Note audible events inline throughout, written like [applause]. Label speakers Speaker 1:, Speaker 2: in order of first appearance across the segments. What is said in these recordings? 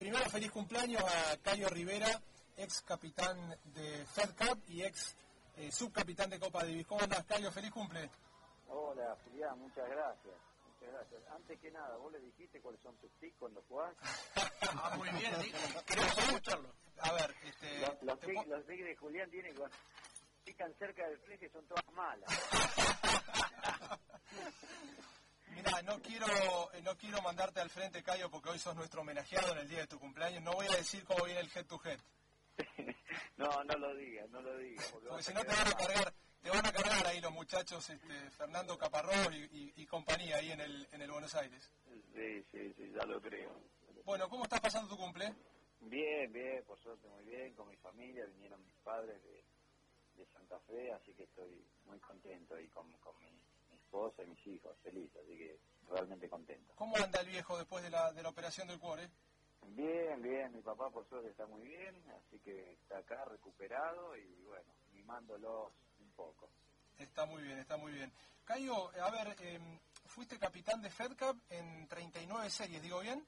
Speaker 1: Primero, feliz cumpleaños a Cayo Rivera, ex capitán de Fed Cup y ex eh, subcapitán de Copa Davis. ¿Cómo andás, Cayo? Feliz cumple.
Speaker 2: Hola, Julián, muchas gracias. Muchas gracias. Antes que nada, vos le dijiste cuáles son tus tics cuando jugás. [laughs]
Speaker 1: ah, muy bien, sí. queremos escucharlo. A ver, este...
Speaker 2: Los, los, tics, los tics de Julián tienen pican cerca del fleje son todas malas. [laughs]
Speaker 1: Mira, no quiero, eh, no quiero mandarte al frente, Cayo, porque hoy sos nuestro homenajeado en el día de tu cumpleaños. No voy a decir cómo viene el head to head. [laughs]
Speaker 2: no, no lo digas, no lo digas.
Speaker 1: Porque, porque si no te van a cargar, te van a cargar ahí los muchachos, este, Fernando Caparrós y, y, y, compañía ahí en el, en el Buenos Aires.
Speaker 2: Sí, sí, sí, ya lo creo.
Speaker 1: Bueno, ¿cómo estás pasando tu cumple?
Speaker 2: Bien, bien, por suerte muy bien, con mi familia, vinieron mis padres de, de Santa Fe, así que estoy muy contento ahí con, con mi esposa y mis hijos, feliz, así que realmente contento.
Speaker 1: ¿Cómo anda el viejo después de la, de la operación del cuore?
Speaker 2: Bien, bien, mi papá por suerte está muy bien, así que está acá recuperado y bueno, mimándolos un poco.
Speaker 1: Está muy bien, está muy bien. Cayo, a ver, eh, fuiste capitán de Fed Cup en 39 series, ¿digo bien?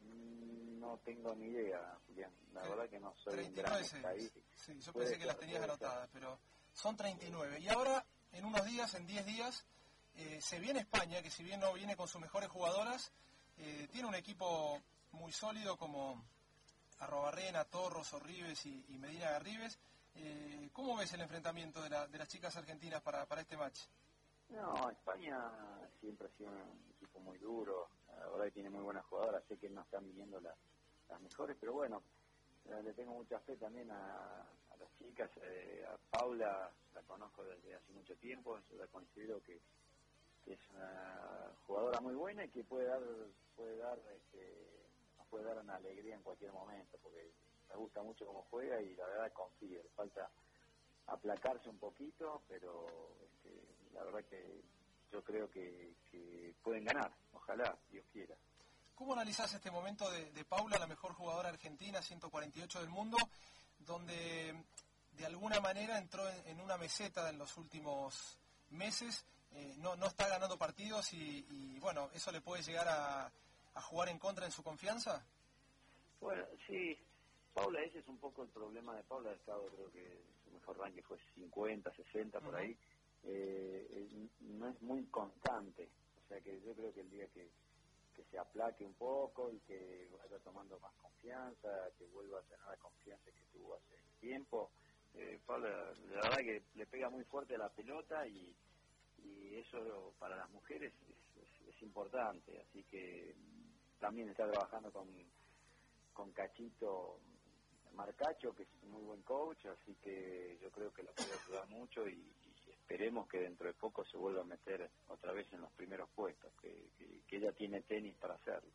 Speaker 2: Mm, No tengo ni idea, Julián. La verdad que no soy un
Speaker 1: 39
Speaker 2: gran
Speaker 1: series. Sí, yo pensé que las tenías anotadas, pero son 39. Y ahora, en unos días, en 10 días, eh, se viene España, que si bien no viene con sus mejores jugadoras, eh, tiene un equipo muy sólido como Arrobarrena, Torros, Orribes y, Medina Garribes. Eh, ¿Cómo ves el enfrentamiento de, la- las chicas argentinas para, este match?
Speaker 2: No, España siempre ha sido un equipo muy duro. Ahora que tiene muy buenas jugadoras. Sé que no están viniendo las, las mejores, pero bueno, le tengo mucha fe también a las chicas. Eh, a Paula la conozco desde hace mucho tiempo. Yo la considero que, es una jugadora muy buena y que puede dar, puede dar, este, puede dar una alegría en cualquier momento, porque me gusta mucho cómo juega y la verdad confío. Falta aplacarse un poquito, pero este, la verdad que yo creo que, pueden ganar, ojalá, Dios quiera.
Speaker 1: ¿Cómo analizás este momento de Paula, la mejor jugadora argentina, 148 del mundo, donde de alguna manera entró en, en una meseta en los últimos meses, eh, no, no está ganando partidos y, y, bueno, eso le puede llegar a, a jugar en contra en su confianza?
Speaker 2: Bueno, sí, Paula, ese es un poco el problema de Paula, estado, creo que su mejor ranking fue 50, 60 por ahí, eh, eh, no es muy constante, o sea que yo creo que el día que, que se aplaque un poco y que tomando más confianza, que vuelva a tener la confianza que tuvo hace tiempo, eh, Paula, la verdad que le pega muy fuerte a la pelota y, eso para las mujeres es, importante, así que también está trabajando con, con Cachito Marcacho, que es un muy buen coach, así que yo creo que la puede ayudar mucho y, y esperemos que dentro de poco se vuelva a meter otra vez en los primeros puestos, que, que- que ella tiene tenis para hacerlo.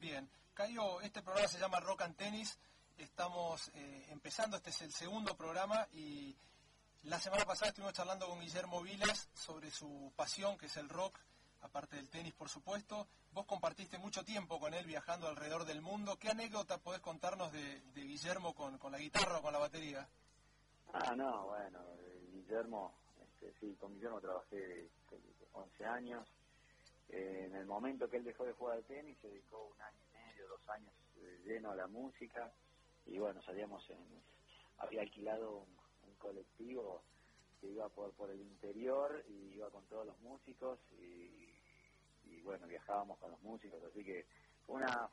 Speaker 1: Bien, Cayo, este programa se llama Rock and Tennis, estamos eh, empezando, este es el segundo programa y la semana pasada estuvimos charlando con Guillermo Vilas sobre su pasión, que es el rock, aparte del tenis, por supuesto. Vos compartiste mucho tiempo con él viajando alrededor del mundo. ¿Qué anécdota podés contarnos de, Guillermo con, la guitarra o con la batería?
Speaker 2: Ah, no, bueno, eh, Guillermo, este, sí, con Guillermo trabajé creo que 11 años. En el momento que él dejó de jugar al tenis, se dedicó un año y medio, dos años eh, lleno a la música. Y bueno, salíamos en. Había alquilado un, colectivo que iba por, por el interior y iba con todos los músicos. Y, y bueno, viajábamos con los músicos, así que una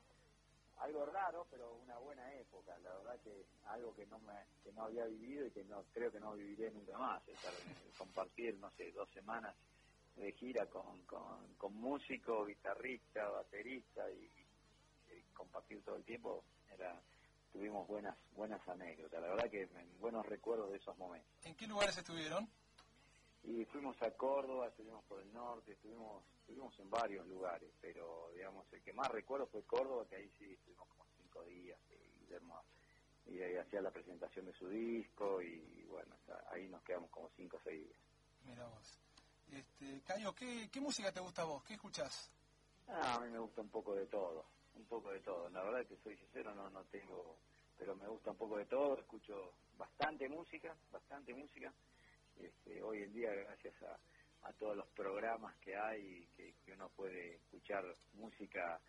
Speaker 2: algo raro, pero una buena época. La verdad que algo que no me, que no había vivido y que no creo que no viviré nunca más. Eh, compartir, no sé, dos semanas de gira con, con, con músico, guitarrista, baterista y, y compartir todo el tiempo era tuvimos buenas buenas anécdotas. La verdad que buenos recuerdos de esos momentos.
Speaker 1: ¿En qué lugares estuvieron?
Speaker 2: Y fuimos a Córdoba, estuvimos por el norte, estuvimos estuvimos en varios lugares, pero digamos el que más recuerdo fue Córdoba, que ahí sí estuvimos como y ahí hacía la presentación de su disco y bueno, ahí nos quedamos como cinco o seis días.
Speaker 1: Mira vos. Este, Cayo, ¿qué, ¿qué música te gusta a vos? ¿Qué escuchás?
Speaker 2: Ah, a mí me gusta un poco de todo, un poco de todo. La verdad es que soy sincero, no, no tengo, pero me gusta un poco de todo, escucho bastante música, bastante música. Este, hoy en día, gracias a, todos los programas que hay, que, que uno puede escuchar música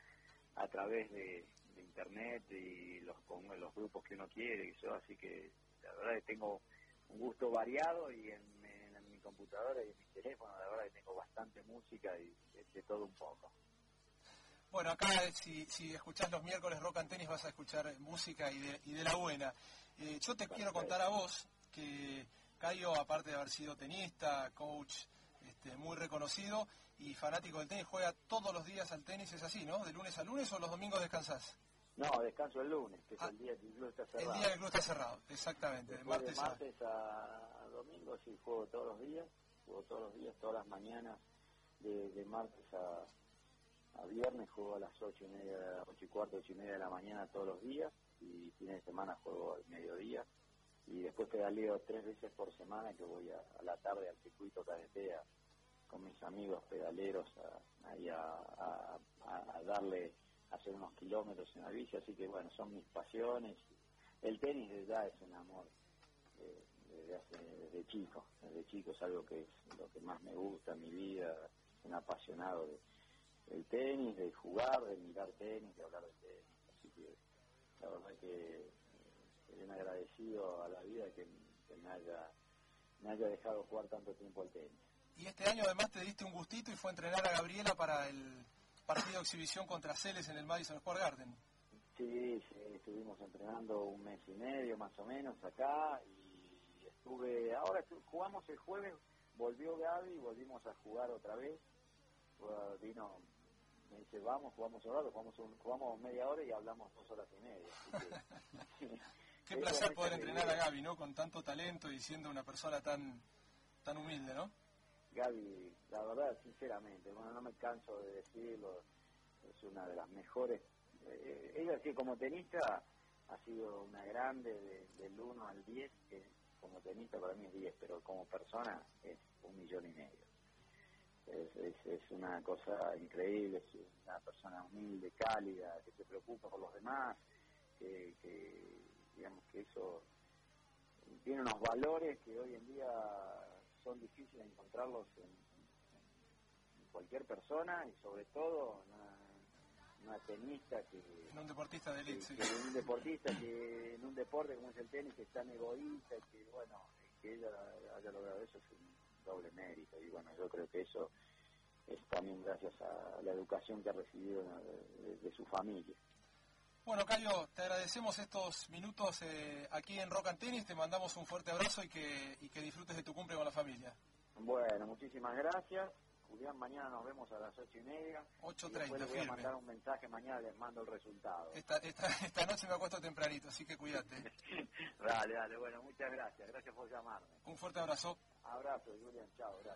Speaker 2: a través de, internet y los con los grupos que uno quiere y eso, así que la verdad que tengo un gusto variado y en, computadora y en mi teléfono la verdad que tengo bastante música y de, todo un poco.
Speaker 1: Bueno, acá si, si escuchás los miércoles rock and tenis vas a escuchar música y de, y de la buena. Eh, yo te quiero contar a vos que Cayo, aparte de haber sido tenista, coach, este, muy reconocido y fanático del tenis, juega todos los días al tenis, es así, ¿no? ¿De lunes a lunes o los domingos descansás?
Speaker 2: No, descanso el lunes, que es ah, el día que el club está cerrado.
Speaker 1: El día que el club está cerrado, exactamente.
Speaker 2: de martes, a... domingo sí juego todos los días, juego todos los días, todas las mañanas, de, martes a, viernes juego a las ocho y media, ocho y cuarto, ocho y media de la mañana todos los días, y fines de semana juego al mediodía, y después pedaleo tres veces por semana que voy a, la tarde al circuito KDT con mis amigos pedaleros a, ahí a darle hacer unos kilómetros en la bici, así que bueno, son mis pasiones. El tenis ya es un amor eh, desde, hace, desde chico, desde chico es algo que es lo que más me gusta en mi vida, un apasionado del tenis, de jugar, de mirar tenis, de hablar de tenis, así que la verdad es que eh, bien agradecido a la vida que, me haya me haya dejado jugar tanto tiempo al tenis.
Speaker 1: Y este año además te diste un gustito y fue entrenar a Gabriela para el partido de exhibición contra Celes en el Madison Square Garden.
Speaker 2: Sí, sí, estuvimos entrenando un mes y medio más o menos acá y estuve, ahora jugamos el jueves, volvió Gaby y volvimos a jugar otra vez. Vino, me dice, vamos, jugamos un rato, jugamos, jugamos media hora y hablamos dos horas y media. [laughs]
Speaker 1: Qué placer poder entrenar a Gaby, ¿no? Con tanto talento y siendo una persona tan, tan humilde, ¿no?
Speaker 2: Gaby, la verdad, sinceramente, bueno, no me canso de decirlo, es una de las mejores. Eh, ella que como tenista ha sido una grande del 1 al 10, que como tenista para mí es 10, pero como persona es un millón y medio. Es, una cosa increíble, es una persona humilde, cálida, que se preocupa por los demás, que, que digamos que eso tiene unos valores que hoy en día son difíciles encontrarlos en, cualquier persona y sobre todo una, una tenista que...
Speaker 1: En un deportista de élite.
Speaker 2: en un deportista que en un deporte como es el tenis que es tan egoísta, que bueno, que ella haya logrado eso es un doble mérito y bueno, yo creo que eso es también gracias a la educación que ha recibido de, su familia.
Speaker 1: Bueno, Cayo, te agradecemos estos minutos eh, aquí en Rock and Tennis, te mandamos un fuerte abrazo y que, y que disfrutes de tu cumple con la familia.
Speaker 2: Bueno, muchísimas gracias. Julián, mañana nos vemos a las ocho y media.
Speaker 1: 8.30,
Speaker 2: Les voy a mandar un mensaje, mañana les mando el resultado.
Speaker 1: Esta, esta, [laughs] esta noche me acuesto tempranito, así que cuídate. [laughs]
Speaker 2: dale, dale, bueno, muchas gracias. Gracias por llamarme.
Speaker 1: Un fuerte abrazo.
Speaker 2: Abrazo, Julián, chao, gracias.